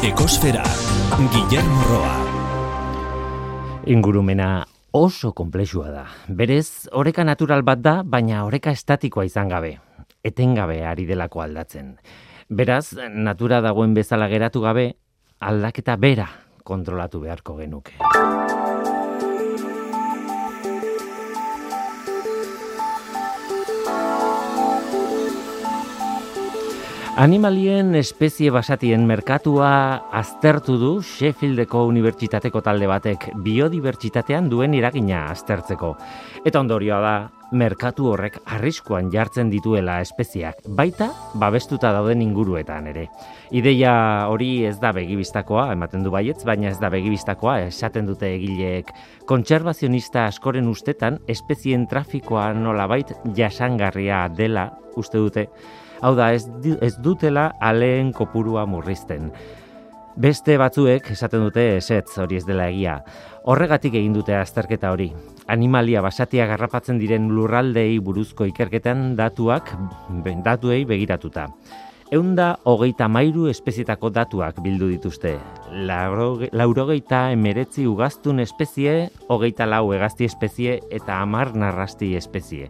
Ekosfera, Guillermo Roa. Ingurumena oso konplexua da. Berez, oreka natural bat da, baina oreka estatikoa izan gabe. Etengabe ari delako aldatzen. Beraz, natura dagoen bezala geratu gabe, aldaketa bera kontrolatu beharko genuke. Animalien espezie basatien merkatua aztertu du Sheffieldeko unibertsitateko talde batek biodibertsitatean duen iragina aztertzeko. Eta ondorioa da, merkatu horrek arriskuan jartzen dituela espeziak, baita babestuta dauden inguruetan ere. Ideia hori ez da begibistakoa, ematen du baietz, baina ez da begibistakoa, esaten dute egileek. Kontserbazionista askoren ustetan, espezien trafikoa nolabait jasangarria dela, uste dute, hau da ez, ez dutela aleen kopurua murrizten. Beste batzuek esaten dute esetz hori ez dela egia. Horregatik egin dute azterketa hori. Animalia basatia garrapatzen diren lurraldei buruzko ikerketan datuak datuei begiratuta. Eunda hogeita mairu espezietako datuak bildu dituzte. Laurogeita emeretzi ugaztun espezie, hogeita lau egazti espezie eta amar narrasti espezie.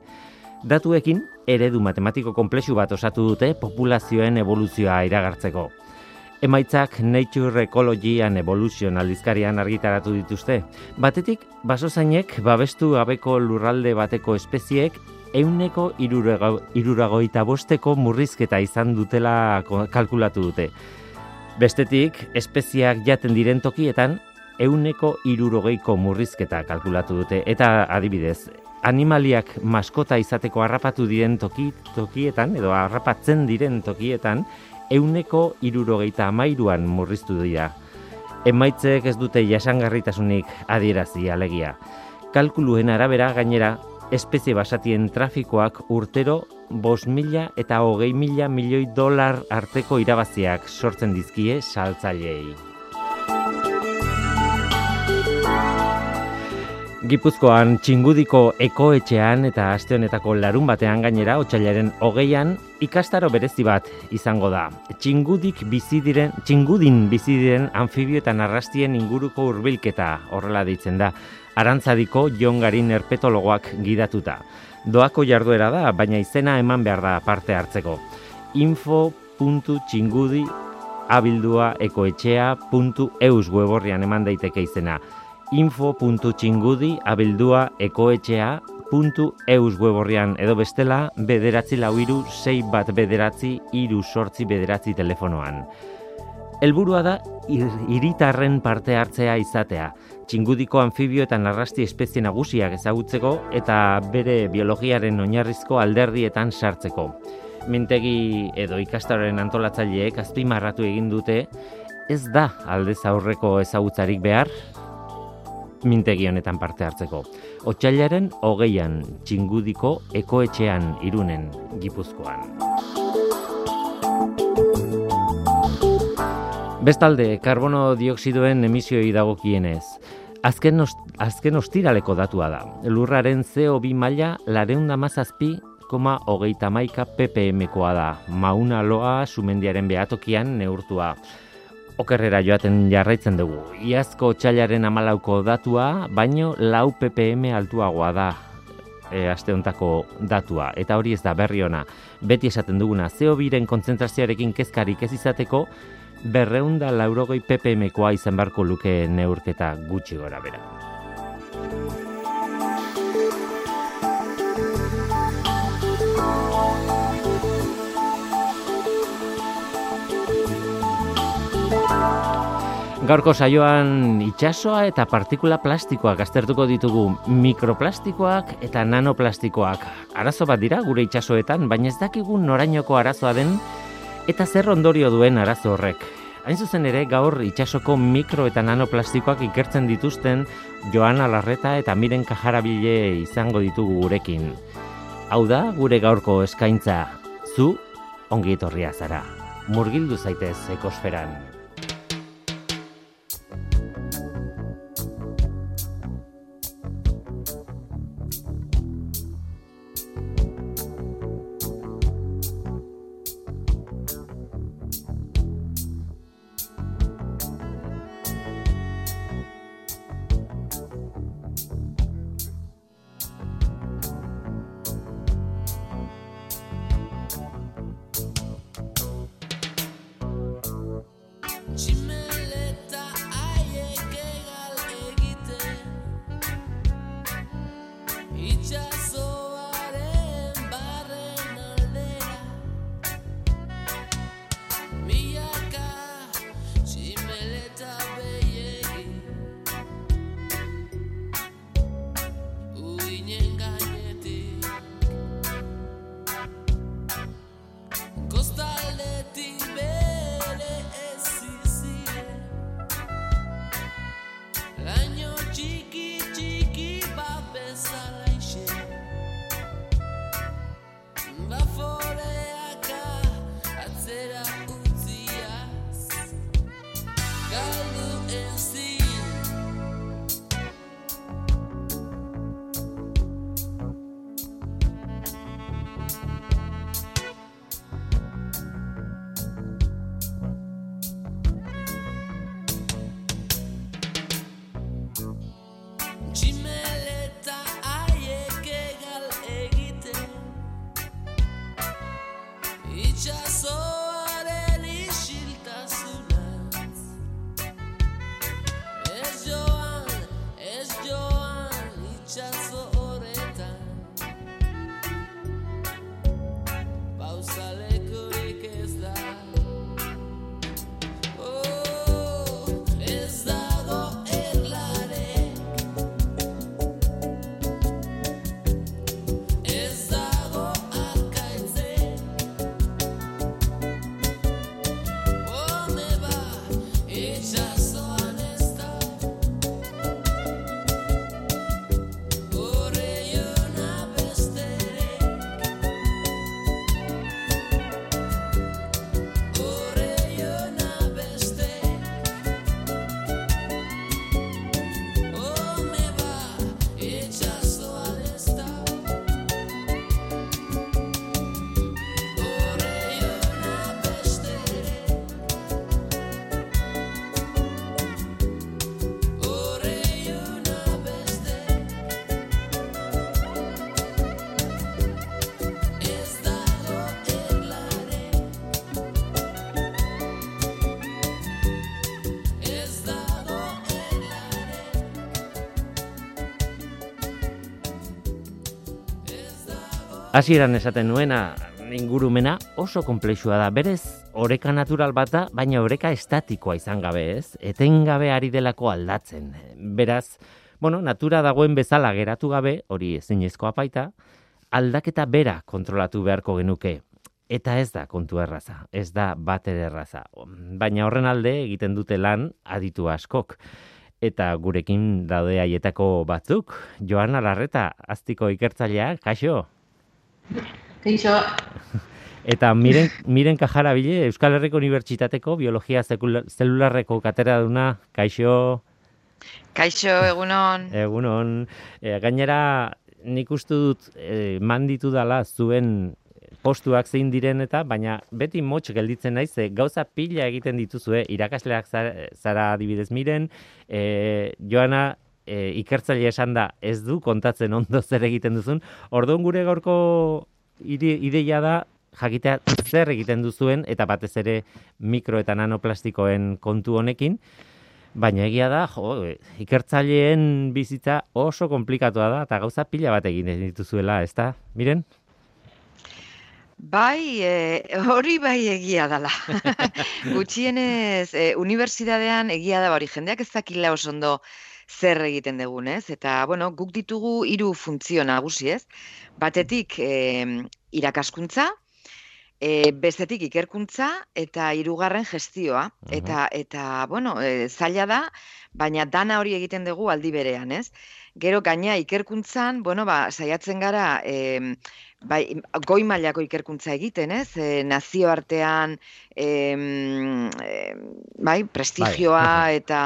Datuekin, eredu matematiko komplexu bat osatu dute populazioen evoluzioa iragartzeko. Emaitzak Nature Ecology and Evolution aldizkarian argitaratu dituzte. Batetik, basozainek babestu gabeko lurralde bateko espeziek euneko iruragoita bosteko murrizketa izan dutela kalkulatu dute. Bestetik, espeziak jaten diren tokietan, euneko irurogeiko murrizketa kalkulatu dute. Eta adibidez, animaliak maskota izateko harrapatu diren toki, tokietan, edo harrapatzen diren tokietan, euneko irurogeita amairuan murriztu dira. Emaitzek ez dute jasangarritasunik adierazi alegia. Kalkuluen arabera gainera, espezie basatien trafikoak urtero bos mila eta hogei mila milioi dolar arteko irabaziak sortzen dizkie saltzailei. Gipuzkoan txingudiko ekoetxean eta aste honetako larun batean gainera otsailaren hogeian ikastaro berezi bat izango da. Txingudik bizi diren, txingudin bizi diren anfibio eta narrastien inguruko hurbilketa horrela deitzen da. Arantzadiko jongarin erpetologoak gidatuta. Doako jarduera da, baina izena eman behar da parte hartzeko. info.txingudi abildua ekoetxea.eus weborrian eman daiteke izena info.txingudi abildua ekoetxea.eus weborrian edo bestela bederatzi lau iru sei bat bederatzi iru sortzi bederatzi telefonoan. Helburua da hiritarren parte hartzea izatea, txingudiko anfibio eta narrasti espezie nagusiak ezagutzeko eta bere biologiaren oinarrizko alderdietan sartzeko. Mintegi edo ikastaroren antolatzaileek azpimarratu egin dute, ez da aldez aurreko ezagutzarik behar, mintegi honetan parte hartzeko. Otsailaren hogeian txingudiko ekoetxean irunen gipuzkoan. Bestalde, karbono dioksidoen emisioi dagokienez. Azken, azken ostiraleko datua da. Lurraren CO2 maila lareunda mazazpi koma hogeita maika ppmkoa da. Mauna loa sumendiaren behatokian neurtua okerrera joaten jarraitzen dugu. Iazko txailaren amalauko datua, baino lau ppm altuagoa da e, aste hontako datua. Eta hori ez da berri ona. Beti esaten duguna, zeo biren kontzentrazioarekin kezkarik ez izateko, berreunda laurogoi ppmkoa izan barko luke neurketa gutxi gora bera. Gaurko saioan itsasoa eta partikula plastikoak aztertuko ditugu mikroplastikoak eta nanoplastikoak. Arazo bat dira gure itsasoetan, baina ez dakigu norainoko arazoa den eta zer ondorio duen arazo horrek. Hain zuzen ere gaur itsasoko mikro eta nanoplastikoak ikertzen dituzten Joana Larreta eta Miren Kajarabile izango ditugu gurekin. Hau da gure gaurko eskaintza. Zu ongi etorria zara. Murgildu zaitez ekosferan. Hasieran esaten nuena ingurumena oso konplexua da. Berez, oreka natural bata, baina oreka estatikoa izan gabe, ez? Etengabe ari delako aldatzen. Beraz, bueno, natura dagoen bezala geratu gabe, hori ezinezkoa baita, aldaketa bera kontrolatu beharko genuke. Eta ez da kontu erraza, ez da bate erraza. Baina horren alde egiten dute lan aditu askok. Eta gurekin daude haietako batzuk, Joan Alarreta, aztiko ikertzailea, kaixo? Kaixo. Eta miren, miren kajara bile, Euskal Herriko Unibertsitateko Biologia Zelularreko katera duna, kaixo? Kaixo, egunon. Egunon. E, gainera, nik uste dut e, manditu dala zuen postuak zein diren eta, baina beti motx gelditzen naiz, e, gauza pila egiten dituzue, irakasleak zara, adibidez miren, e, joana e, ikertzaile esan da ez du kontatzen ondo zer egiten duzun, orduan gure gaurko ideia da jakitea zer egiten duzuen eta batez ere mikro eta nanoplastikoen kontu honekin, baina egia da, jo, ikertzaileen bizitza oso komplikatua da eta gauza pila bat egin dituzuela, ez da? Miren? Bai, e, hori bai egia dela. Gutxienez, e, unibertsitatean egia da hori jendeak ez dakila oso ondo zer egiten dugun, ez? Eta, bueno, guk ditugu hiru funtzio nagusi, ez? Batetik, e, irakaskuntza, e, bestetik ikerkuntza eta hirugarren gestioa. Eta, eta bueno, e, zaila da, baina dana hori egiten dugu aldi berean, ez? Gero gaina ikerkuntzan, bueno, ba, saiatzen gara, e, bai, goi mailako ikerkuntza egiten, ez? E, nazioartean e, bai, prestigioa bai. eta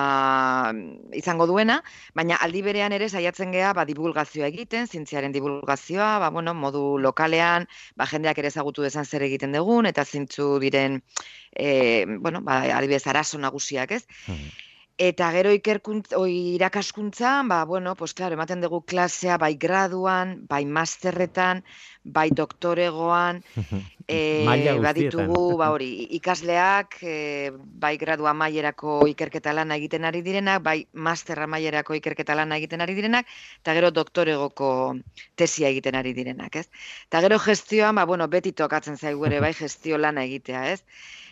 izango duena, baina aldi berean ere saiatzen gea ba divulgazioa egiten, zientziaren divulgazioa, ba bueno, modu lokalean, ba jendeak ere ezagutu dezan zer egiten dugun eta zintzu diren eh bueno, ba adibidez arazo nagusiak, ez? Eta gero ikerkuntza, irakaskuntza, ba, bueno, pues, claro, ematen dugu klasea bai graduan, bai masterretan, bai doktoregoan, e, baditugu, ba hori, ikasleak, e, bai gradua maierako ikerketa lana egiten ari direnak, bai masterra maierako ikerketa lana egiten ari direnak, eta gero doktoregoko tesia egiten ari direnak, ez? Eta gero gestioan, ba, bueno, beti tokatzen zaigu ere, bai gestio lana egitea, ez?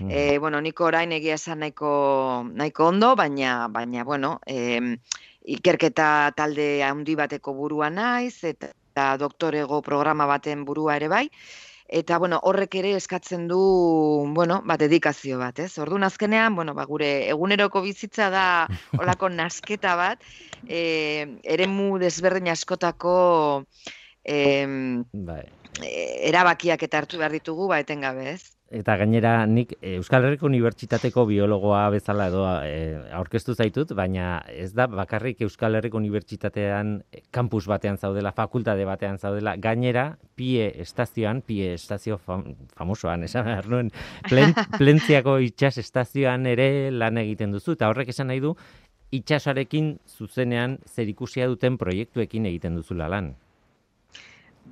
E, bueno, niko orain egia esan nahiko, nahiko ondo, baina, baina, bueno, e, ikerketa talde handi bateko burua naiz, eta eta doktorego programa baten burua ere bai, eta bueno, horrek ere eskatzen du, bueno, ba, dedikazio bat, ez? Orduan azkenean, bueno, ba, gure eguneroko bizitza da olako nasketa bat, e, eremu desberdin askotako e, bai. erabakiak eta hartu behar ditugu, ba, etengabe, ez? Eta gainera nik eh, Euskal Herriko Unibertsitateko biologoa bezala edo e, aurkeztu zaitut, baina ez da bakarrik Euskal Herriko Unibertsitatean kampus eh, batean zaudela, fakultate batean zaudela, gainera PIE estazioan, PIE estazio fam, famosoan, esan behar nuen, plen, plentziako itxas estazioan ere lan egiten duzu, eta horrek esan nahi du, itxasarekin zuzenean zer duten proiektuekin egiten duzula lan.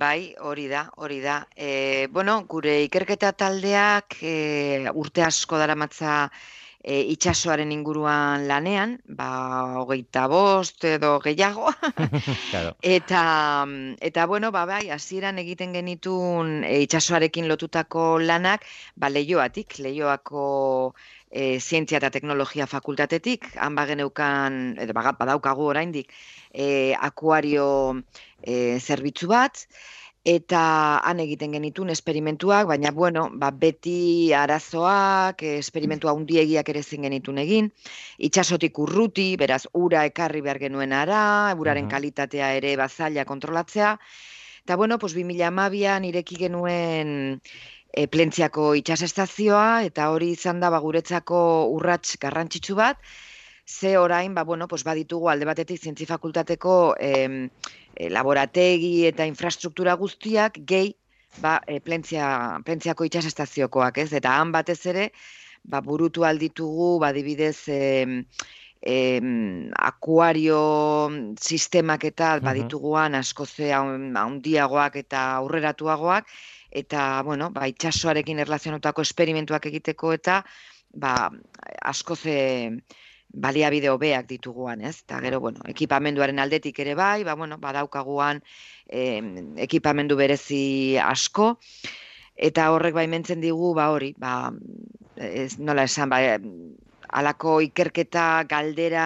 Bai, hori da, hori da. E, bueno, gure ikerketa taldeak e, urte asko daramatza e, itxasoaren inguruan lanean, ba, hogeita bost edo gehiago. claro. eta, eta, bueno, ba, bai, hasieran egiten genitun e, itxasoarekin lotutako lanak, ba, lehioatik, lehioako e, zientzia eta teknologia fakultatetik, han bageneukan, edo badaukagu oraindik, e, akuario e, zerbitzu bat, eta han egiten genitun esperimentuak, baina bueno, ba, beti arazoak, esperimentu handiegiak ere zen genitun egin, itxasotik urruti, beraz, ura ekarri behar genuen ara, uraren kalitatea ere bazaila kontrolatzea, eta bueno, pues, 2012an ireki genuen e, plentziako itxasestazioa, eta hori izan da ba, guretzako urrats garrantzitsu bat, ze orain, ba, bueno, pues, baditugu alde batetik zientzi fakultateko e, laborategi eta infrastruktura guztiak gehi ba, e, plentzia, plentziako itxasestaziokoak, ez? Eta han batez ere, ba, burutu alditugu, ba, dibidez, e, e, akuario sistemak eta uh -huh. badituguan askozea handiagoak eta aurreratuagoak, eta, bueno, ba, itxasoarekin erlazionotako esperimentuak egiteko eta, ba, askoze baliabide hobeak dituguan, ez? Eta gero, bueno, ekipamenduaren aldetik ere bai, ba, bueno, badaukaguan eh, ekipamendu berezi asko, eta horrek baimentzen digu, ba hori, ba, ez nola esan, ba, alako ikerketa galdera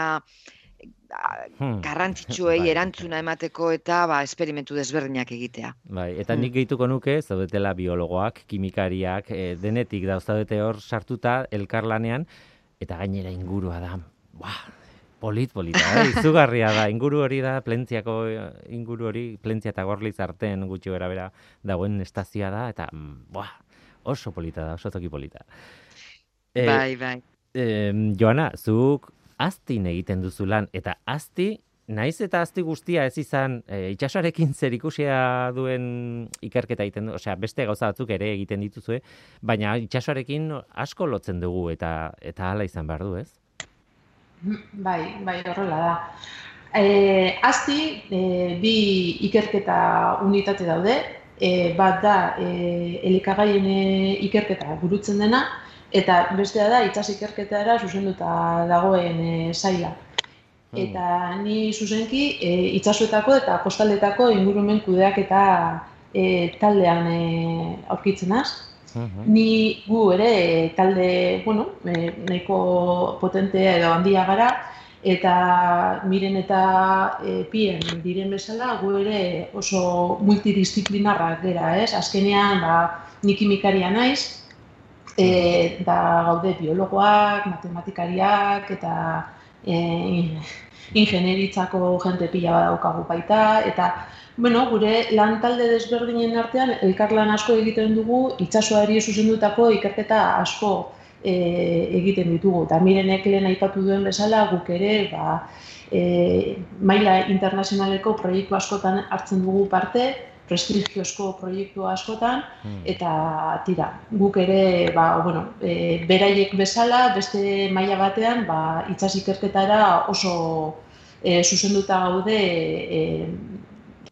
hmm. garrantzitsuei erantzuna emateko eta ba, esperimentu desberdinak egitea. Bai, eta nik hmm. gehituko nuke, zaudetela biologoak, kimikariak, e, denetik da, hor sartuta elkarlanean, eta gainera ingurua da, ba, polit, polita, eh? izugarria da, inguru hori da, plentziako inguru hori, plentzia eta gorliz arten gutxi bera bera dagoen estazioa da, eta, ba, oso polita da, oso toki polita. E, bai, bai. Eh, Joana, zuk aztin egiten duzu lan, eta azti, naiz eta azti guztia ez izan e, itxasoarekin zer ikusia duen ikerketa egiten du, osea, beste gauza batzuk ere egiten dituzue, baina itxasoarekin asko lotzen dugu eta eta hala izan behar du, ez? Bai, bai, horrela da. E, azti, e, bi ikerketa unitate daude, e, bat da e, elikagaien ikerketa burutzen dena, eta bestea da itsas ikerketara zuzenduta dagoen e, saila. Hmm. Eta ni zuzenki e, itsasoetako eta kostaldetako ingurumen kudeak eta e, taldean e, aurkitzen az. Ni gu ere talde, bueno, e, nahiko potentea edo handia gara, eta miren eta e, pien diren bezala, gu ere oso multidisciplinarrak gera, ez? Azkenean, ba, ni kimikaria naiz, e, da gaude biologoak, matematikariak eta e, ingenieritzako jente pila daukagu baita eta bueno, gure lan talde desberdinen artean elkarlan asko egiten dugu itsasoari zuzendutako ikerketa asko e, egiten ditugu. Ta mirenek lehen aipatu duen bezala guk ere ba, e, maila internazionaleko proiektu askotan hartzen dugu parte, prestigiozko proiektu askotan hmm. eta tira guk ere ba, bueno, e, beraiek bezala beste maila batean ba itsas ikerketara oso e, zuzenduta gaude e,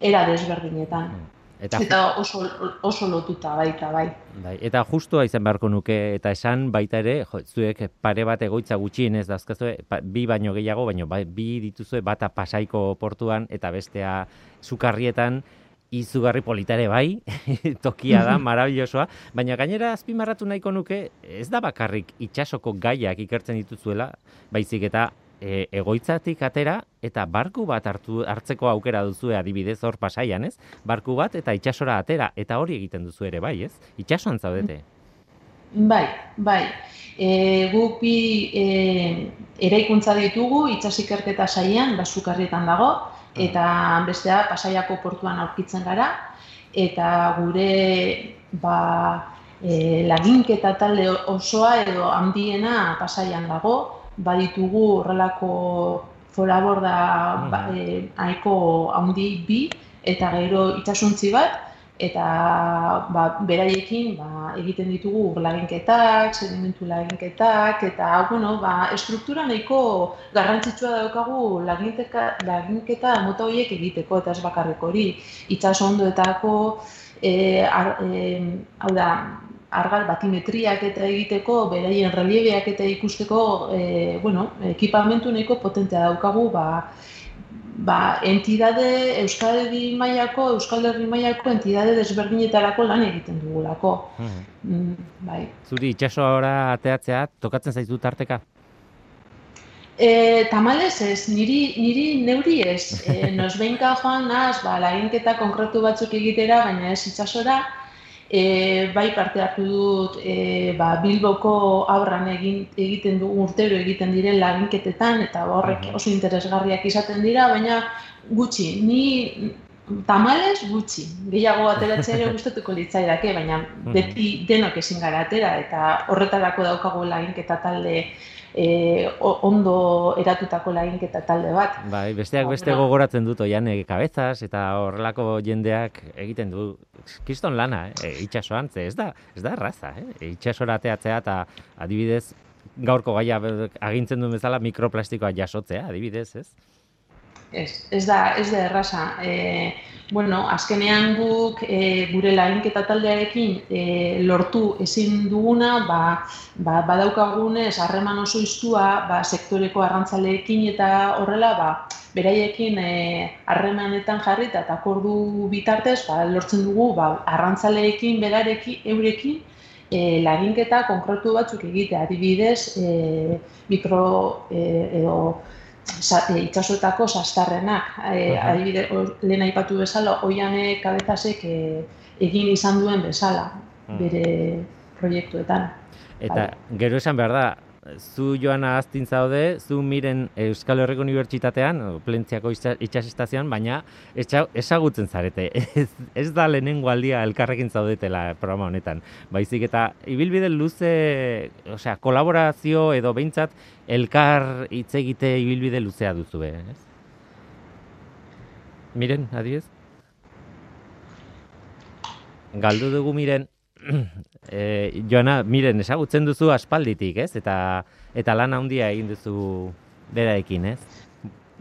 era desberdinetan hmm. Eta, eta oso, oso lotuta baita, bai. bai. Eta justua izan beharko nuke, eta esan baita ere, jo, zuek pare bat egoitza gutxien ez dazkazue, bi baino gehiago, baino bai, bi dituzue bata pasaiko portuan, eta bestea sukarrietan, izugarri politare bai, tokia da, marabillosoa, baina gainera azpimarratu nahiko nuke, ez da bakarrik itxasoko gaiak ikertzen dituzuela, baizik eta e, egoitzatik atera eta barku bat hartu hartzeko aukera duzu adibidez hor pasaian, ez? Barku bat eta itxasora atera eta hori egiten duzu ere bai, ez? Itxasoan zaudete. Bai, bai. E, guk bi e, eraikuntza ditugu itxasikerketa saian, basukarrietan dago, eta bestea pasaiako portuan aurkitzen gara, eta gure ba, e, laginketa talde osoa edo handiena pasaian dago, baditugu horrelako foraborda ba, e, handi bi, eta gero itxasuntzi bat, eta ba, beraiekin ba, egiten ditugu laginketak, sedimentu laginketak, eta bueno, ba, estruktura nahiko garrantzitsua daukagu laginteka, laginketa mota horiek egiteko, eta ez bakarreko hori, itxas ondoetako, e, ar, e, hau da, argal batimetriak eta egiteko, beraien reliebeak eta ikusteko, e, bueno, ekipamentu nahiko potentea daukagu, ba, ba, entidade Euskal Herri mailako Euskal Herri mailako entidade desberdinetarako lan egiten dugulako. Hmm. Mm, bai. Zuri itsaso ora ateatzea tokatzen zaizu tarteka? E, tamales ez, niri, niri neuri ez. E, nos joan naz, ba, laginketa konkretu batzuk egitera, baina ez itsasora, e, bai parte hartu dut e, ba, Bilboko aurran egin, egiten du urtero egiten diren laginketetan eta horrek oso interesgarriak izaten dira, baina gutxi, ni tamales gutxi, gehiago ateratzea ere gustatuko litzaidake, baina beti denok ezin gara atera eta horretarako daukago laginketa talde e, ondo eratutako laginketa talde bat. Bai, besteak beste gogoratzen dut oian kabezaz eta horrelako jendeak egiten du kiston lana, eh? E, itxasoan, ze ez da, ez da erraza, eh? itxasora teatzea eta adibidez gaurko gaia agintzen duen bezala mikroplastikoa jasotzea, adibidez, ez? Ez, ez da, ez da erraza. E, bueno, azkenean guk e, gure lainketa taldearekin e, lortu ezin duguna, ba, ba, badaukagunez harreman oso iztua ba, sektoreko arrantzaleekin eta horrela, ba, beraiekin harremanetan jarri eta akordu bitartez ba, lortzen dugu ba, arrantzaleekin, berarekin, eurekin, e, laginketa konkretu batzuk egitea, adibidez, e, mikro e, edo e, itxasoetako sastarrenak. E, adibide, lehen aipatu bezala, oiane kabezasek e, egin izan duen bezala hmm. bere proiektuetan. Eta gero esan behar da, zu joana aztin zaude, zu miren Euskal Herriko Unibertsitatean, plentziako itxasestazioan, baina ezagutzen zarete. Ez, ez da lehenengo aldia elkarrekin zaudetela programa honetan. Baizik eta ibilbide luze, osea, kolaborazio edo behintzat elkar hitz egite ibilbide luzea duzu, ez? Miren, adiez? Galdu dugu miren, e, Joana, miren, esagutzen duzu aspalditik, ez? Eta eta lan handia egin duzu beraekin, ez?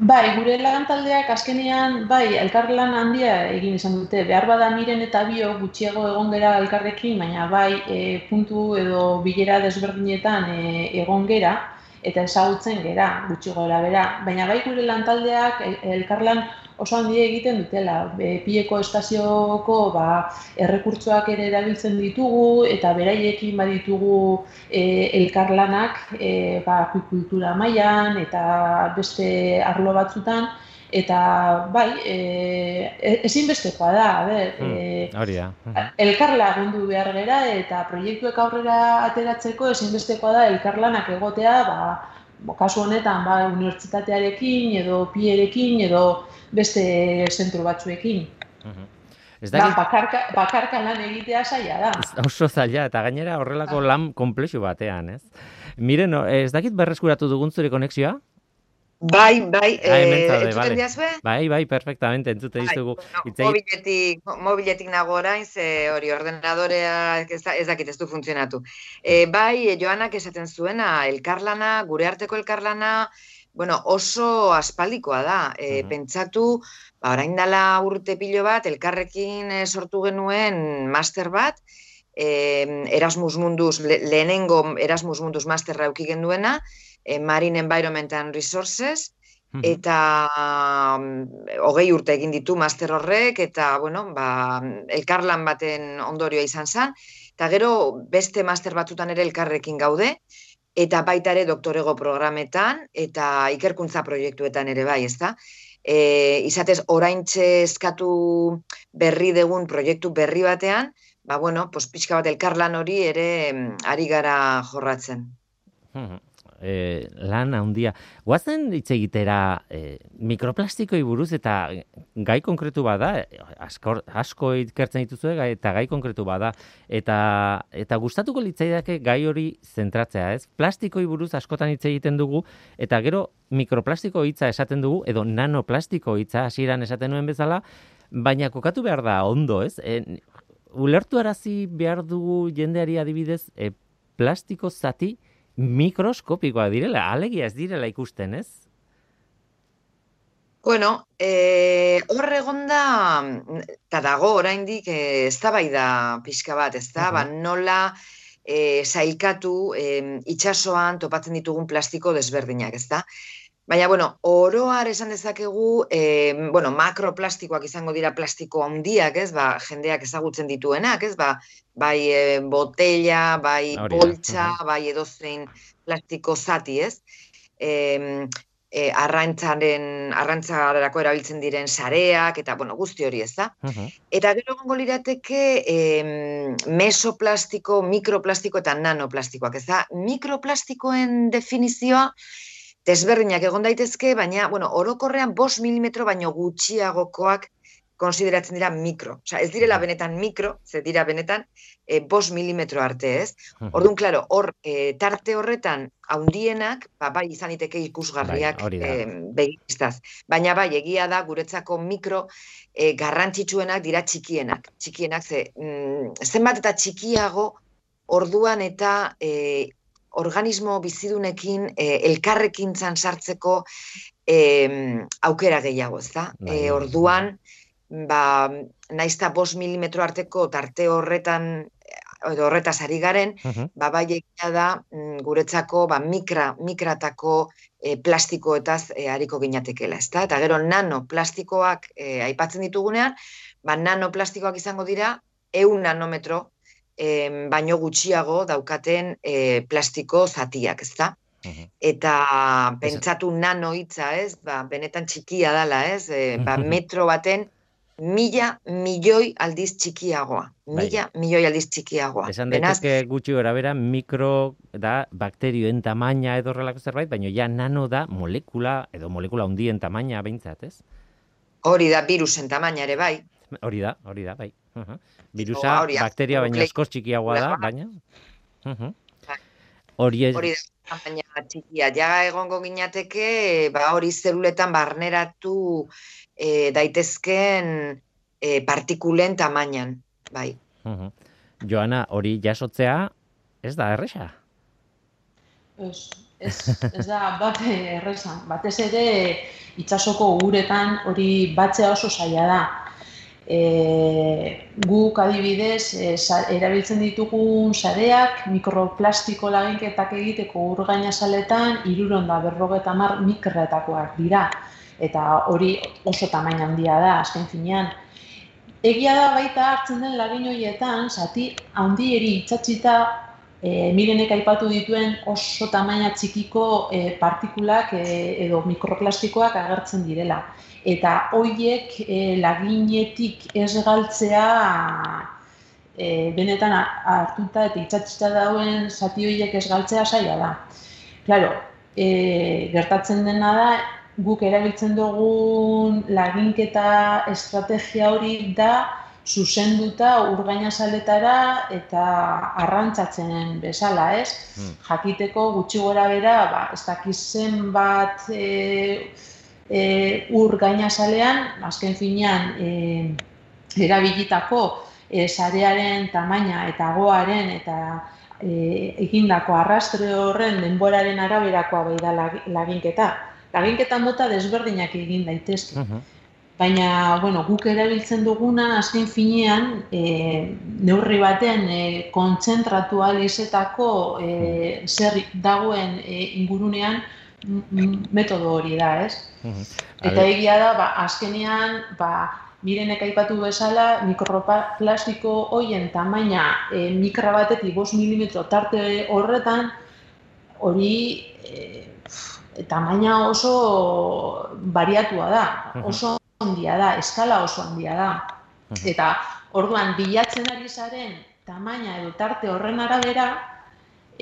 Bai, gure lan taldeak azkenean, bai, elkar lan handia egin izan dute. Behar bada miren eta bio gutxiago egon gera elkarrekin, baina bai, e, puntu edo bilera desberdinetan e, egon gera eta ezagutzen gera gutxi gora bera. Baina bai gure lantaldeak elkarlan oso handi egiten dutela. E, pieko estazioko ba, errekurtsoak ere erabiltzen ditugu eta beraiekin baditugu e, elkarlanak e, ba, kultura mailan eta beste arlo batzutan eta bai, e, e ezinbestekoa da, a ber, hmm, e, hori da. Hmm. elkarla agundu behar gera eta proiektuek aurrera ateratzeko ezinbestekoa da elkarlanak egotea, ba, kasu honetan, ba, unibertsitatearekin edo pierekin edo beste zentru batzuekin. Hmm. Ez da, bakarka, bakarka lan egitea zaila da. Oso zaila, eta gainera horrelako lan komplexu batean, ez? Miren, ez dakit berreskuratu dugun zure konexioa? Bai, bai, ah, eh, vale. Bai, bai, perfectamente, entzute bai, dizugu. No, mobiletik, mobiletik nago orain, ze hori ordenadorea ez, ez dakit ez du funtzionatu. E, bai, Joanak esaten zuena, elkarlana, gure arteko elkarlana, bueno, oso aspaldikoa da. E, Pentsatu, ba, orain dela urte pilo bat, elkarrekin e, sortu genuen master bat, e, Erasmus Mundus, lehenengo Erasmus Mundus masterra eukigen duena, e, Marine Environment and Resources, eta um, hogei urte egin ditu master horrek, eta, bueno, ba, elkarlan baten ondorioa izan zen, eta gero beste master batzutan ere elkarrekin gaude, eta baita ere doktorego programetan, eta ikerkuntza proiektuetan ere bai, ezta? E, izatez, orain eskatu berri degun proiektu berri batean, ba, bueno, pos, pixka bat elkarlan hori ere ari gara jorratzen e, lan handia. Guazen hitz egitera e, mikroplastikoi buruz eta gai konkretu bada, asko, asko ikertzen dituzue eta gai konkretu bada eta eta gustatuko litzaidake gai hori zentratzea, ez? Plastikoi buruz askotan hitz egiten dugu eta gero mikroplastiko hitza esaten dugu edo nanoplastiko hitza hasieran esaten nuen bezala, baina kokatu behar da ondo, ez? E, ulertu arazi behar dugu jendeari adibidez, e, plastiko zati, mikroskopikoa direla, alegia ez direla ikusten, ez? Bueno, eh, hor egonda, eta dago oraindik eh, ez da bai da pixka bat, ez da, ba, nola eh, zailkatu eh, itxasoan topatzen ditugun plastiko desberdinak, ez da? Baina, bueno, oroar esan dezakegu, e, bueno, makroplastikoak izango dira plastiko handiak, ez, ba, jendeak ezagutzen dituenak, ez, ba, bai e, botella, bai poltsa, bai edozein plastiko zati, ez, e, e, arrantzaren, arrantzarako erabiltzen diren sareak, eta, bueno, guzti hori, ez da. Eta gero gongo lirateke e, mesoplastiko, mikroplastiko eta nanoplastikoak, ez da. Mikroplastikoen definizioa, desberdinak egon daitezke, baina, bueno, orokorrean bos milimetro baino gutxiagokoak konsideratzen dira mikro. Osa, ez direla benetan mikro, ze dira benetan e, bos milimetro arte, ez? Orduan, klaro, hor, e, tarte horretan, haundienak, ba, bai izan iteke ikusgarriak bai, e, Baina bai, egia da, guretzako mikro e, garrantzitsuenak dira txikienak. Txikienak, ze, mm, zenbat eta txikiago, orduan eta e, organismo bizidunekin e, elkarrekin sartzeko e, aukera gehiago, ez da? E, orduan, ba, naizta bos milimetro arteko tarte horretan, edo horretaz ari garen, Mhm. ba, bai egia da mm, guretzako ba, mikra, mikratako e, plastikoetaz e, ariko ginatekela, ezta? Eta gero nano plastikoak e, aipatzen ditugunean, ba, nano plastikoak izango dira eun nanometro e, baino gutxiago daukaten e, plastiko zatiak, ezta? Mhm. Eta pentsatu nano hitza, ez? Ba, benetan txikia dala, ez? E, ba, metro baten mila milioi aldiz txikiagoa. Bai. Mila milioi aldiz txikiagoa. Esan daiteke gutxi gora bera mikro da bakterioen tamaina edo horrelako zerbait, baina ja nano da molekula edo molekula hundien tamaina behintzat, ez? hori da virusen tamaina ere bai. Hori da, hori da, bai. Mhm. Virusa, hori da, bakteria baina askoz txikiagoa da, Bai. baina... Mhm. Bai. Hori ez... Hori da, tamaina txikia. Ja egongo ginateke, ba hori zeluletan barneratu e, daitezken e, partikulen tamainan, bai. Mhm. Joana, hori jasotzea ez da erresa. Ez, ez, ez da bat errezan. Batez ere itsasoko uretan hori batzea oso zaila da. E, guk adibidez e, erabiltzen ditugun sareak mikroplastiko laginketak egiteko ur gainazaletan iruron da berrogeta mar mikretakoak dira. Eta hori oso tamaina handia da, azken finean. Egia da baita hartzen den lagin horietan, zati handieri itxatxita e, mirenek aipatu dituen oso tamaina txikiko e, partikulak e, edo mikroplastikoak agertzen direla. Eta hoiek e, laginetik ez galtzea e, benetan ha- hartuta eta itxatxita dauen zati horiek ez galtzea zaila da. Claro, e, gertatzen dena da, guk erabiltzen dugun laginketa estrategia hori da zuzenduta urgainasaletara eta arrantzatzen bezala, ez? Hmm. Jakiteko gutxi gora bera, ba, ez dakiz zenbat e, e, ur gainazalean, azken finean e, erabilitako e, sarearen tamaina eta goaren eta e, egindako arrastre horren denboraren araberakoa bai da lag- laginketa. Laginketa mota desberdinak egin daitezke. Mhm. Baina, bueno, guk erabiltzen duguna azken finean e, neurri batean e, kontzentratu ahal izetako e, zer dagoen e, ingurunean metodo hori da, ez? Mhm. Eta egia da, ba, azkenean, ba, mirenek aipatu bezala, mikroplastiko hoien tamaina e, mikra batetik 5 milimetro tarte horretan, hori e, pf, tamaina oso bariatua da, oso handia da, eskala oso handia da. Mhm. Eta orduan bilatzen ari zaren tamaina edo tarte horren arabera,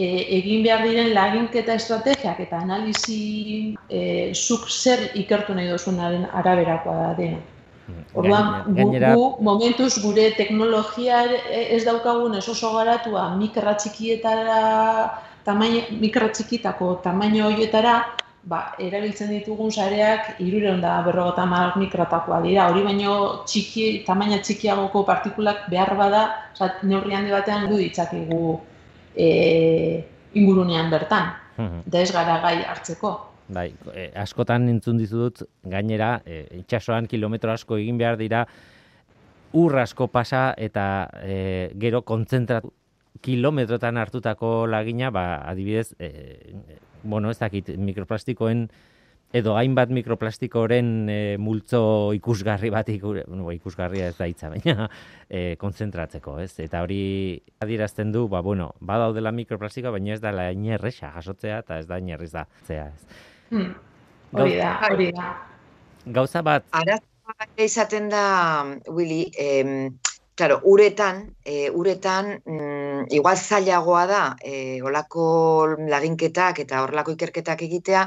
e, egin behar diren laginketa estrategiak eta analizi e, zuk zer ikertu nahi duzunaren araberakoa da dena. Orduan, gu, gainera, gu momentuz gure teknologia ez daukagun ez oso garatua mikra txikietara, tamaina, mikra txikitako tamaino horietara, ba, erabiltzen ditugun sareak irureun da berrogota hamar mikratakoa dira. Hori baino txiki, tamaina txikiagoko partikulak behar bada, oza, neurri handi batean du ditzakegu e, ingurunean bertan. Eta ez gara gai hartzeko. Bai, e, askotan entzun dizut gainera e, itsasoan kilometro asko egin behar dira ur asko pasa eta e, gero kontzentratu kilometrotan hartutako lagina, ba, adibidez, e, bueno, ez dakit, mikroplastikoen edo hainbat mikroplastikoren e, multzo ikusgarri bat iku- bueno, ikusgarria ez da hitza, baina e, kontzentratzeko, ez? Eta hori adierazten du, ba, bueno, badaudela mikroplastikoa, baina ez da la inerresa jasotzea eta ez da inerriz da zea, ez? Hmm. Hori da, hori da. Gauza bat, Arazoa izaten da, Willy, em, claro, uretan, e, uretan, mm, igual zailagoa da, e, olako laginketak eta horrelako ikerketak egitea,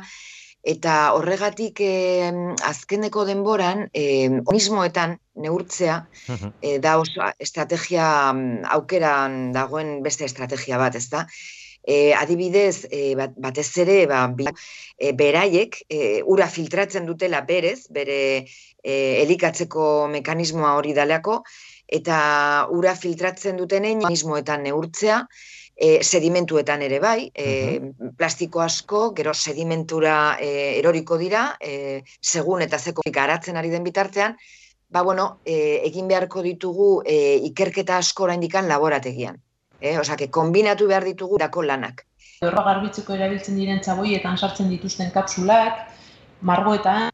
eta horregatik em, azkeneko denboran, em, organismoetan neurtzea, e, da oso estrategia aukeran dagoen beste estrategia bat, ezta? E, adibidez, e, bat, batez ere, ba, bi, e, beraiek e, ura filtratzen dutela berez, bere e, elikatzeko mekanismoa hori dalako, eta ura filtratzen duten organismoetan neurtzea, e, sedimentuetan ere bai, e, plastiko asko, gero sedimentura e, eroriko dira, e, segun eta zeko garatzen ari den bitartean, ba, bueno, e, egin beharko ditugu e, ikerketa asko oraindikan laborategian. E, Osa, que kombinatu behar ditugu dako lanak. Erroa garbitzeko erabiltzen diren txaboietan sartzen dituzten kapsulak, margoetan,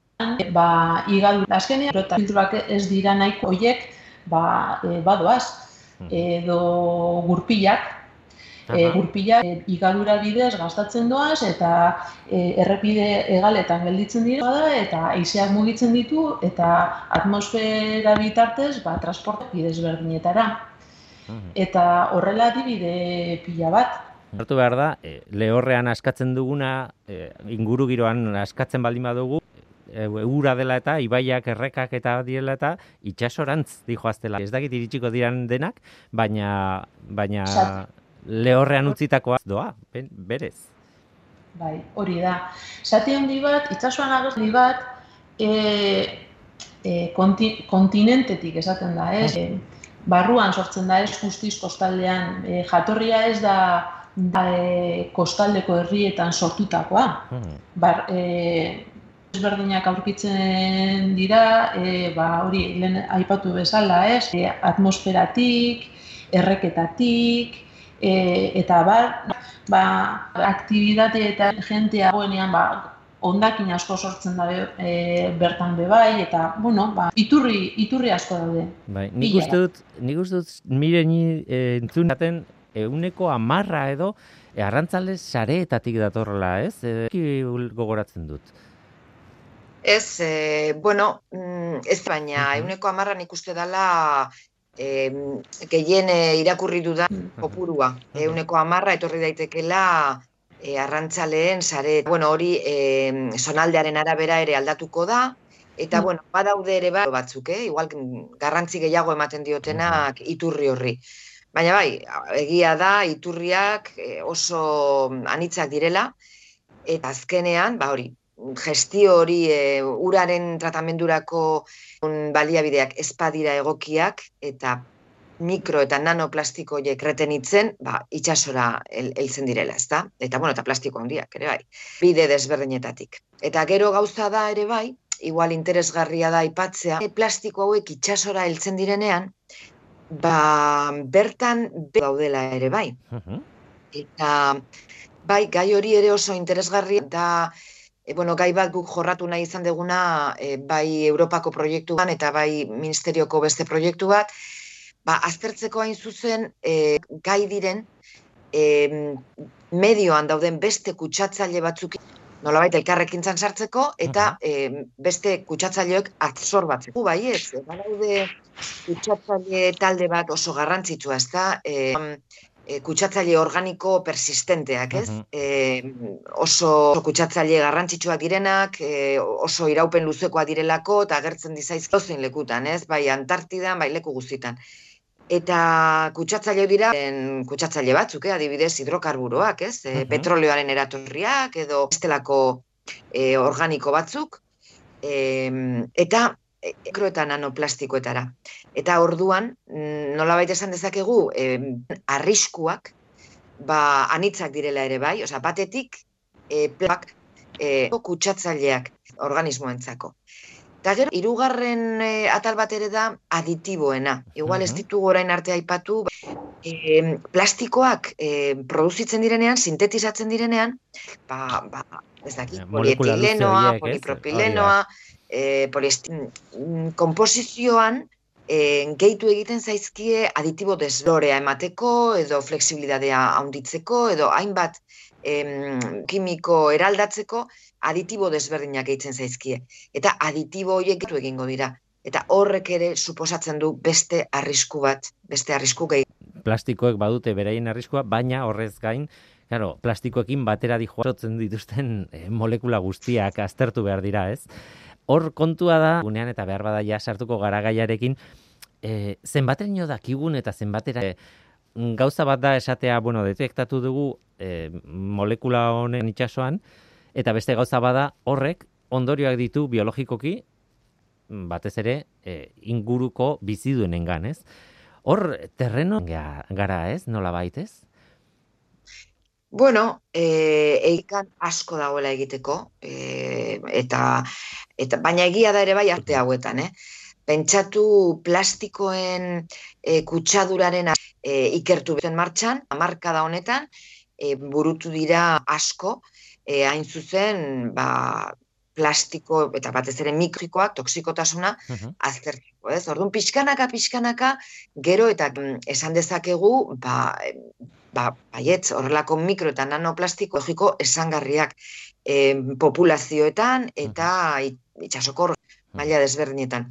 ba, igadu azkenean, eta filtruak ez dira nahiko hoiek, ba, e, badoaz, edo gurpilak, e, gurpila e, igadura bidez gastatzen doaz eta e, errepide egaletan gelditzen dira da eta haizeak mugitzen ditu eta atmosfera bitartez ba transporte bidez berdinetara. Eta horrela adibide pila bat. Hartu behar da, lehorrean askatzen duguna, inguru giroan askatzen baldin badugu, ura dela eta ibaiak errekak eta direla eta itxasorantz dijoaztela. Ez dakit iritsiko diran denak, baina, baina lehorrean utzitakoa doa, berez. Bai, hori da. Zati handi bat, itxasuan agertu bat, e, e, konti, kontinentetik esaten da, ez? E, barruan sortzen da ez justiz kostaldean, e, jatorria ez da, da e, kostaldeko herrietan sortutakoa. Hmm. Bar, e, ezberdinak aurkitzen dira, e, ba, hori, lehen aipatu bezala, ez? E, atmosferatik, erreketatik, e, eta bar, ba, aktibitate eta jentea goenean ba, ondakin asko sortzen dabe e, bertan be bai eta bueno, ba, iturri, iturri asko daude. Bai, nik uste dut, nik uste dut mire ni e, entzunaten euneko amarra edo e, arrantzale sareetatik datorrela, ez? E, gogoratzen dut. Ez, e, bueno, mm, ez baina, euneko amarra nik uste eh, gehien eh, irakurri dudan mm. kopurua. Euneko amarra etorri daitekela eh, arrantzaleen sare. Bueno, hori eh, sonaldearen arabera ere aldatuko da. Eta, mm. bueno, badaude ere bat batzuk, eh? igual garrantzi gehiago ematen diotenak iturri horri. Baina bai, egia da, iturriak eh, oso anitzak direla, eta azkenean, ba hori, gestio hori e, uraren tratamendurako baliabideak espadira egokiak eta mikro eta nanoplastiko horiek retenitzen, ba, itxasora heltzen direla, ezta? Eta, bueno, eta plastiko handiak, ere bai, bide desberdinetatik. Eta gero gauza da ere bai, igual interesgarria da aipatzea, e, plastiko hauek itxasora heltzen direnean, ba, bertan gaudela ere bai. Eta, bai, gai hori ere oso interesgarria da, e, bueno, gai bat guk jorratu nahi izan deguna e, bai Europako proiektuan eta bai Ministerioko beste proiektu bat, ba, aztertzeko hain zuzen e, gai diren e, medioan dauden beste kutsatzaile batzuk nolabait elkarrekin sartzeko eta e, beste kutsatzaileek absorbatzeko. Bai ez, badaude kutsatzaile talde bat oso garrantzitsua, ezta? Eh, e, kutsatzaile organiko persistenteak, ez? E, oso kutsatzaile garrantzitsuak direnak, e, oso iraupen luzekoa direlako, eta agertzen dizaizko zein lekutan, ez? Bai Antartidan, bai leku guztitan. Eta kutsatzaile dira, en, kutsatzaile batzuk, eh? adibidez hidrokarburoak, ez? E, petroleoaren eratorriak, edo estelako e, organiko batzuk. E, eta mikro eta nanoplastikoetara. Eta orduan, mm, nola baita esan dezakegu, eh, arriskuak, ba, anitzak direla ere bai, oza, batetik, eh, plak, eh, kutsatzaileak organismoentzako. Eta gero, irugarren eh, atal bat ere da aditiboena. Igual ez ditugu orain arte aipatu, eh, plastikoak eh, produzitzen direnean, sintetizatzen direnean, ba, ba, ez daki, polietilenoa, polipropilenoa, e, komposizioan e, gehitu egiten zaizkie aditibo deslorea emateko edo fleksibilidadea handitzeko edo hainbat em, kimiko eraldatzeko aditibo desberdinak egiten zaizkie. Eta aditibo horiek gehitu egingo dira. Eta horrek ere suposatzen du beste arrisku bat, beste arrisku gehi. Plastikoek badute beraien arriskua, baina horrez gain, claro, plastikoekin batera dijoatzen dituzten eh, molekula guztiak aztertu behar dira, ez? Hor kontua da, gunean eta behar bada ja sartuko garagaiarekin, e, zenbateraino dakigun eta zenbatera e, gauza bat da esatea, bueno, detektatu dugu e, molekula honen itxasoan, eta beste gauza bada horrek ondorioak ditu biologikoki, batez ere, e, inguruko biziduenen ganez. Hor, terreno gara ez, nola baitez? Bueno, e, eikan asko dagoela egiteko, e, eta, eta baina egia da ere bai arte hauetan, eh? Pentsatu plastikoen e, kutsaduraren e, ikertu beten martxan, marka da honetan, e, burutu dira asko, e, hain zuzen, ba, plastiko eta batez ere mikrikoak toksikotasuna uh aztertzeko, ez? Orduan pixkanaka pixkanaka gero eta mm, esan dezakegu, ba, ba baietz horrelako mikro eta nanoplastiko logiko esangarriak e, populazioetan eta itsasoko maila desberdinetan.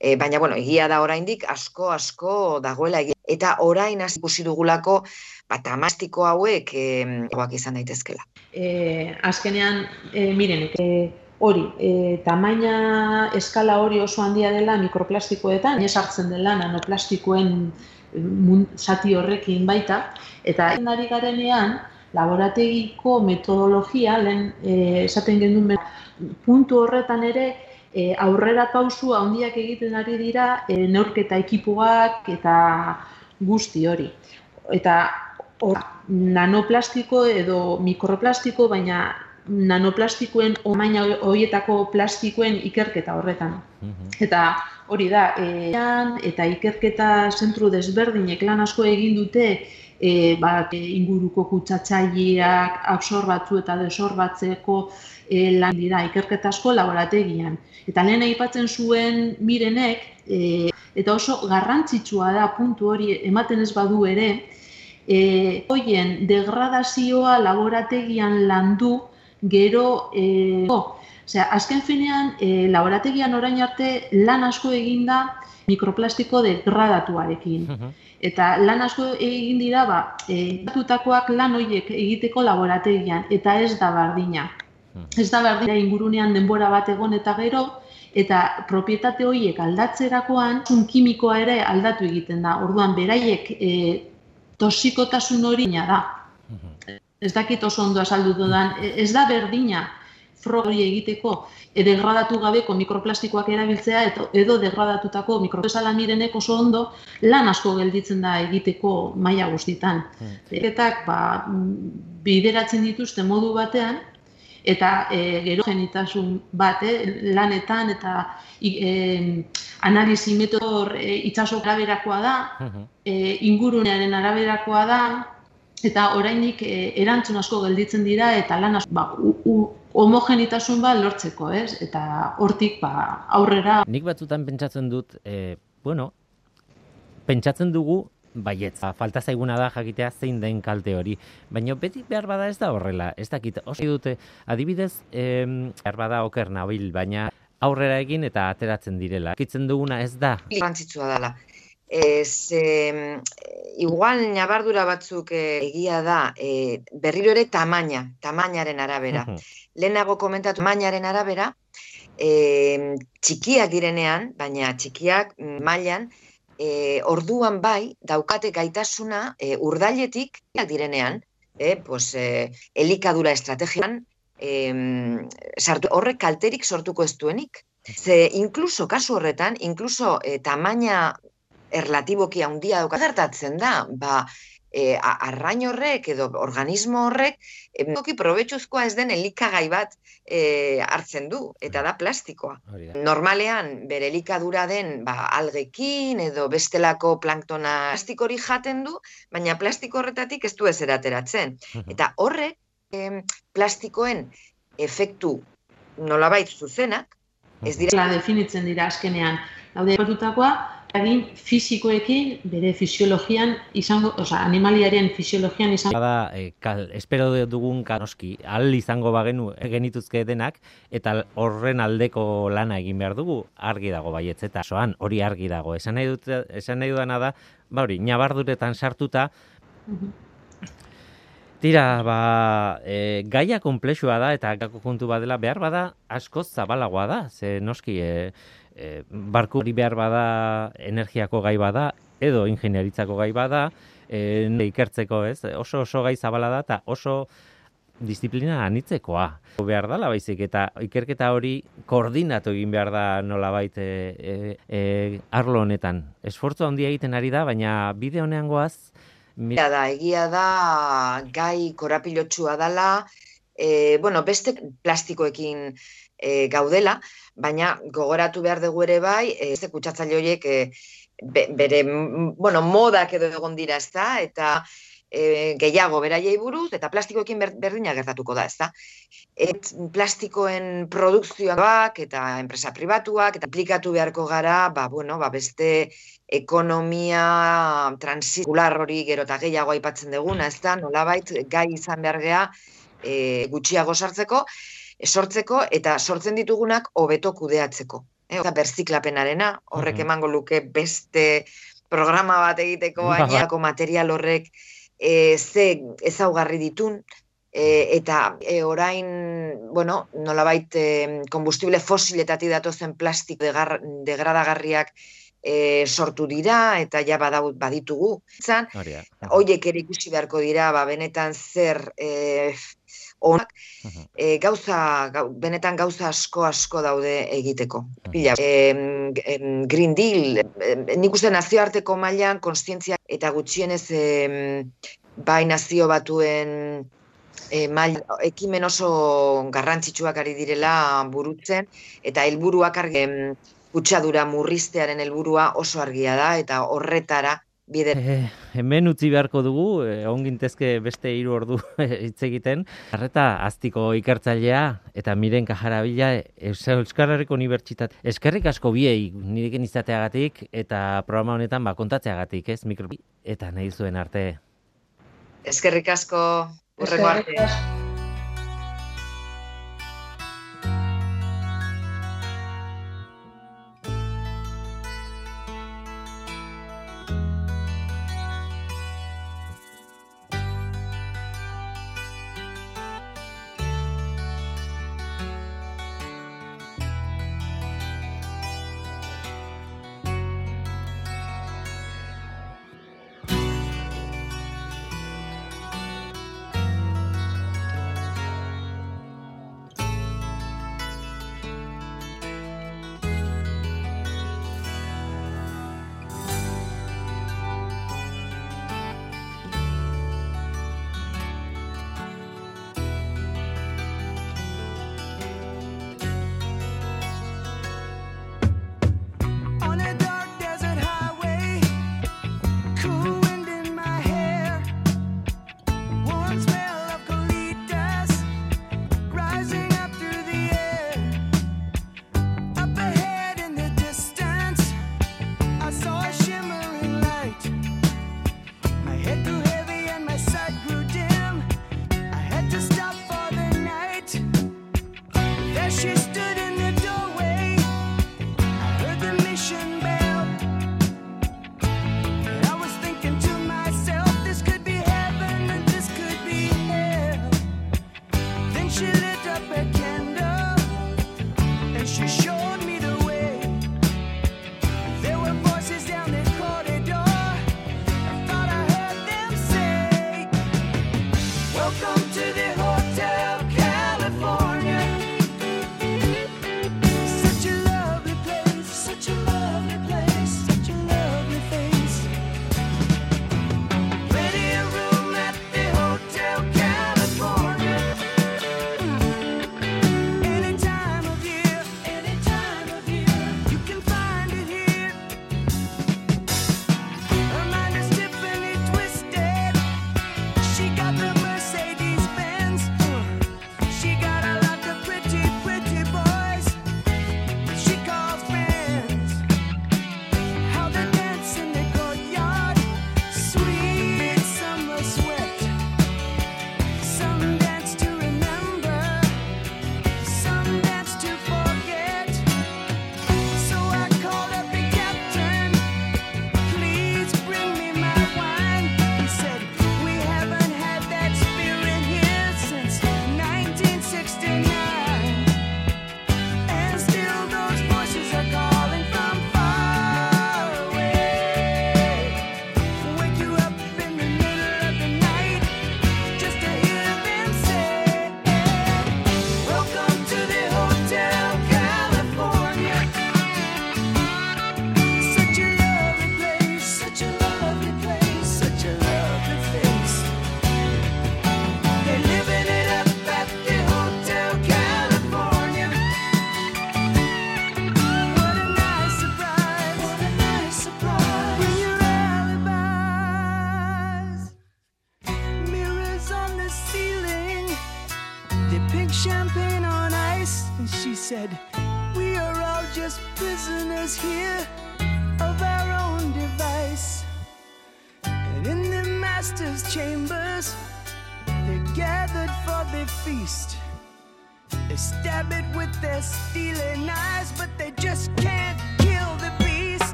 E, baina bueno, egia da oraindik asko asko dagoela egia. eta orain hasi ikusi dugulako bat amastiko hauek eh izan daitezkela. Eh azkenean eh miren, eh hori, e, tamaina eskala hori oso handia dela mikroplastikoetan, ez hartzen dela nanoplastikoen mun, zati horrekin baita, eta ari garenean, laborategiko metodologia, lehen e, esaten gendun puntu horretan ere, e, aurrera pausu handiak egiten ari dira e, neurketa ekipuak eta guzti hori. Eta or, nanoplastiko edo mikroplastiko, baina nanoplastikoen omaina horietako plastikoen ikerketa horretan. Mhm. Eta hori da, e, eta ikerketa zentru desberdinek lan asko egin dute e, ba, inguruko kutsatzaileak absorbatu eta desorbatzeko e, lan dira ikerketa asko laborategian. Eta lehen aipatzen zuen mirenek, e, eta oso garrantzitsua da puntu hori ematen ez badu ere, e, hoien degradazioa laborategian landu gero, e, oh, osea, azken finean, e, laborategian orain arte lan asko eginda mikroplastiko degradatuarekin. Eta lan asko egin dira, ba, e, lan horiek egiteko laborategian, eta ez da bardina. Ez da bardina ingurunean denbora bat egon eta gero, eta propietate horiek aldatzerakoan, un kimikoa ere aldatu egiten da. Orduan, beraiek e, toxikotasun hori da ez dakit oso ondo azaldu dudan, e, ez da berdina frogori egiteko e, degradatu gabeko mikroplastikoak erabiltzea edo, edo degradatutako mikroplastikoak oso ondo lan asko gelditzen da egiteko maila guztitan. Hmm. Eketak ba, bideratzen dituzte modu batean, eta e, gero genitasun bat, eh, lanetan eta e, analizi metodor e, itxaso araberakoa da, hmm. e, ingurunearen araberakoa da, eta oraindik e, erantzun asko gelditzen dira eta lan asko ba, homogenitasun bat lortzeko, ez? Eta hortik ba, aurrera. Nik batzutan pentsatzen dut, e, bueno, pentsatzen dugu baietz. Ba, falta zaiguna da jakitea zein den kalte hori. Baina beti behar bada ez da horrela. Ez dakit, oso dute, adibidez, e, behar bada oker nabil, baina aurrera egin eta ateratzen direla. Kitzen duguna ez da. Garantzitsua dela ez e, igual nabardura batzuk e, egia da e, berriro ere tamaina, tamainaren arabera. Lehenago komentatu tamainaren arabera, e, txikiak direnean, baina txikiak mailan e, orduan bai daukate gaitasuna e, urdailetik direnean, e, pues, e, elikadura estrategian, e, sartu, horrek kalterik sortuko ez duenik. Ze, inkluso, kasu horretan, inkluso e, tamaina erlatiboki handia dauka gertatzen da, ba, e, arrain horrek edo organismo horrek emoki probetxuzkoa ez den elikagai bat e, hartzen du, eta da plastikoa. Normalean, bere elikadura den ba, algekin edo bestelako planktona plastikori jaten du, baina plastiko horretatik ez du ez erateratzen. Eta horrek e, plastikoen efektu nolabait zuzenak, ez dira... definitzen dira azkenean. Haude, batutakoa, egin fisikoekin bere fisiologian izango, oza, animaliaren fisiologian izango. Bada, e, kal, espero dugun kanoski, al izango bagenu genituzke denak, eta horren aldeko lana egin behar dugu, argi dago baietz, eta soan, hori argi dago. Esan nahi, dut, esan nahi dudana da, ba hori, nabarduretan sartuta, Tira, ba, e, gaia komplexua da eta gako kontu badela behar bada asko zabalagoa da. Ze noski, e, e, barku hori behar bada energiako gai bada, edo ingenieritzako gai bada, e, ikertzeko ez, oso oso gai zabala da, eta oso disiplina anitzekoa. Behar da, baizik, eta ikerketa hori koordinatu egin behar da nola baita e, e, arlo honetan. Esfortzu handia egiten ari da, baina bide honean goaz, Mira da, egia da, gai korapilotsua dala, e, bueno, beste plastikoekin e, gaudela, baina gogoratu behar dugu ere bai, e, ez kutsatzaile horiek e, bere, bueno, modak edo egon dira, ez da, eta e, gehiago beraiei buruz, eta plastikoekin berdina gertatuko da, ez da. Et plastikoen produkzioak eta enpresa pribatuak, eta aplikatu beharko gara, ba, bueno, ba, beste ekonomia transikular hori gero eta gehiago aipatzen duguna, ez da, nolabait gai izan behar geha e, gutxiago sartzeko, sortzeko eta sortzen ditugunak hobeto kudeatzeko. E, eta berziklapenarena, horrek emango luke beste programa bat egiteko, ba, ba. bainako material horrek e, ze ezaugarri ditun, e, eta e, orain, bueno, nolabait e, kombustible fosiletatik datozen plastik degradagarriak e, sortu dira eta ja badaut baditugu. Zan, hoiek ere ikusi beharko dira, ba, benetan zer e, onak, e, gauza, benetan gauza asko asko daude egiteko. Pila, e, Green Deal, e, nik uste nazioarteko mailan konstientzia eta gutxienez e, bai nazio batuen e, mail, ekimen oso garrantzitsuak ari direla burutzen, eta helburuak argi kutsadura murriztearen helburua oso argia da eta horretara bide. Eh, hemen utzi beharko dugu, eh, ongintezke beste hiru ordu hitz egiten. Arreta aztiko ikertzailea eta miren kajarabila Euskal Herriko Unibertsitate. Eskerrik asko biei nirekin izateagatik eta programa honetan ba kontatzeagatik, ez? Mikro eta nahi zuen arte. Eskerrik asko. Urreko arte.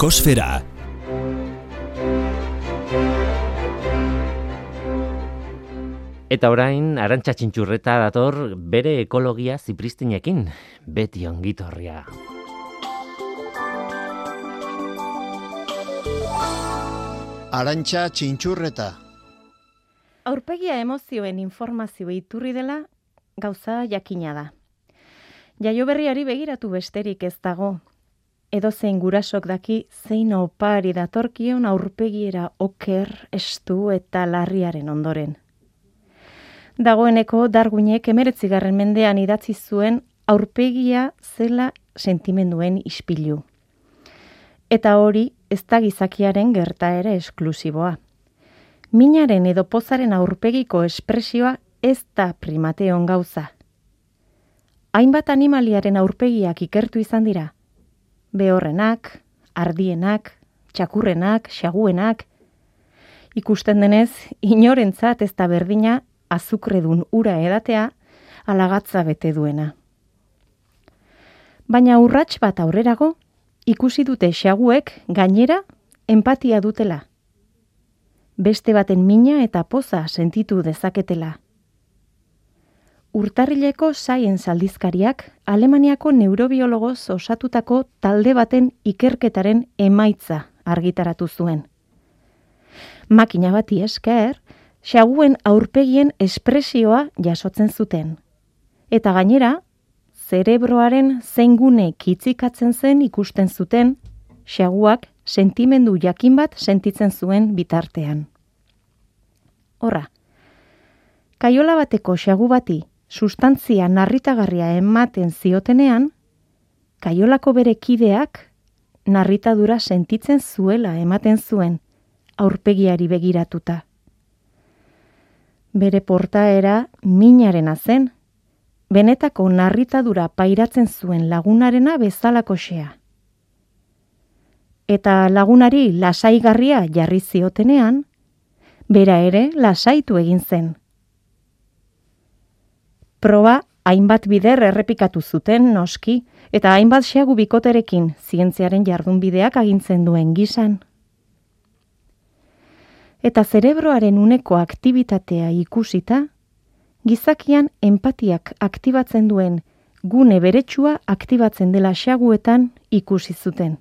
Ekosfera. Eta orain, arantxa txintxurreta dator bere ekologia zipristinekin, beti ongitorria. Arantxa txintxurreta. Aurpegia emozioen informazio iturri dela gauza jakina da. Jaio berriari begiratu besterik ez dago. Edo zein gurasok daki zein opari datorkion aurpegiera oker, estu eta larriaren ondoren. Dagoeneko darguinek emeretzigarren mendean idatzi zuen aurpegia zela sentimenduen ispilu. Eta hori ez da gizakiaren gertaere esklusiboa. Minaren edo pozaren aurpegiko espresioa ez da primateon gauza. Hainbat animaliaren aurpegiak ikertu izan dira. Behorrenak, ardienak, txakurrenak, xaguenak. Ikusten denez, inorentzat ez da berdina azukredun ura edatea alagatza bete duena. Baina urrats bat aurrerago, ikusi dute xaguek gainera empatia dutela. Beste baten mina eta poza sentitu dezaketela. Urtarrileko saien zaldizkariak Alemaniako neurobiologoz osatutako talde baten ikerketaren emaitza argitaratu zuen. Makina bati esker, xaguen aurpegien espresioa jasotzen zuten. Eta gainera, zerebroaren zeingune kitzikatzen zen ikusten zuten, xaguak sentimendu jakin bat sentitzen zuen bitartean. Horra, kaiola bateko xagu bati sustantzia narritagarria ematen ziotenean, kaiolako bere kideak narritadura sentitzen zuela ematen zuen aurpegiari begiratuta. Bere portaera minarena zen, benetako narritadura pairatzen zuen lagunarena bezalakoxea. Eta lagunari lasaigarria jarri ziotenean, bera ere lasaitu egin zen. Proba hainbat bider errepikatu zuten noski, eta hainbat xeagu bikoterekin zientziaren jardunbideak agintzen duen gizan. Eta zerebroaren uneko aktibitatea ikusita, gizakian empatiak aktibatzen duen gune beretsua aktibatzen dela xaguetan ikusi zuten.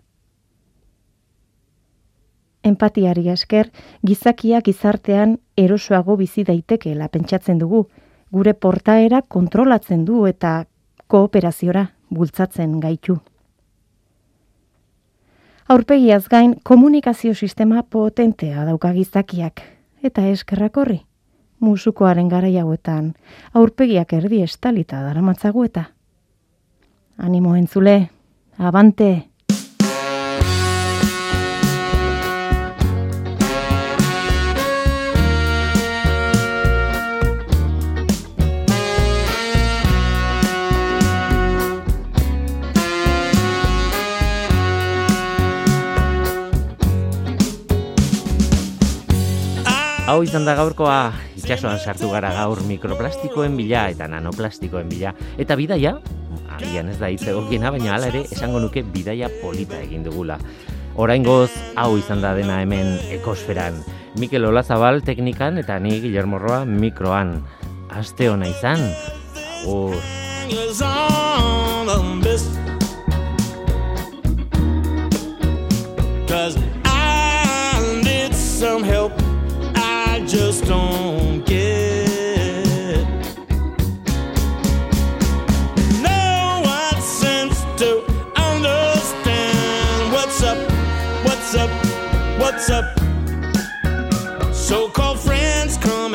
Empatiari esker, gizakiak gizartean erosoago bizi daitekeela pentsatzen dugu, gure portaera kontrolatzen du eta kooperaziora bultzatzen gaitu. Aurpegiaz gain komunikazio sistema potentea dauka gizakiak eta eskerrak horri musukoaren gara hauetan aurpegiak erdi estalita daramatzagu eta. Animo entzule, abante! Hau izan da gaurkoa itxasoan sartu gara gaur mikroplastikoen bila eta nanoplastikoen bila. Eta bidaia, agian ez da hitz egokiena, baina hala ere esango nuke bidaia polita egin dugula. Oraingoz hau izan da dena hemen ekosferan. Mikel Olazabal teknikan eta ni Guillermo Roa mikroan. Aste ona izan. Agur. Cause I need some help just don't get. No one seems to understand what's up, what's up, what's up. So called friends come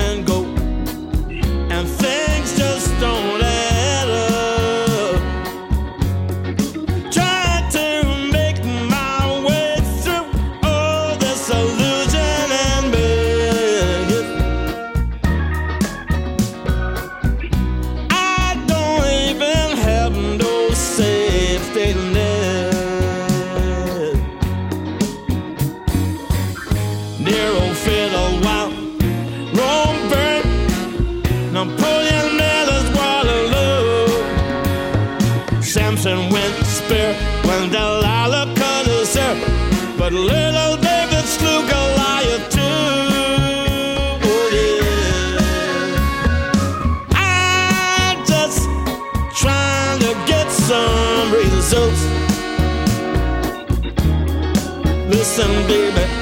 Listen, baby,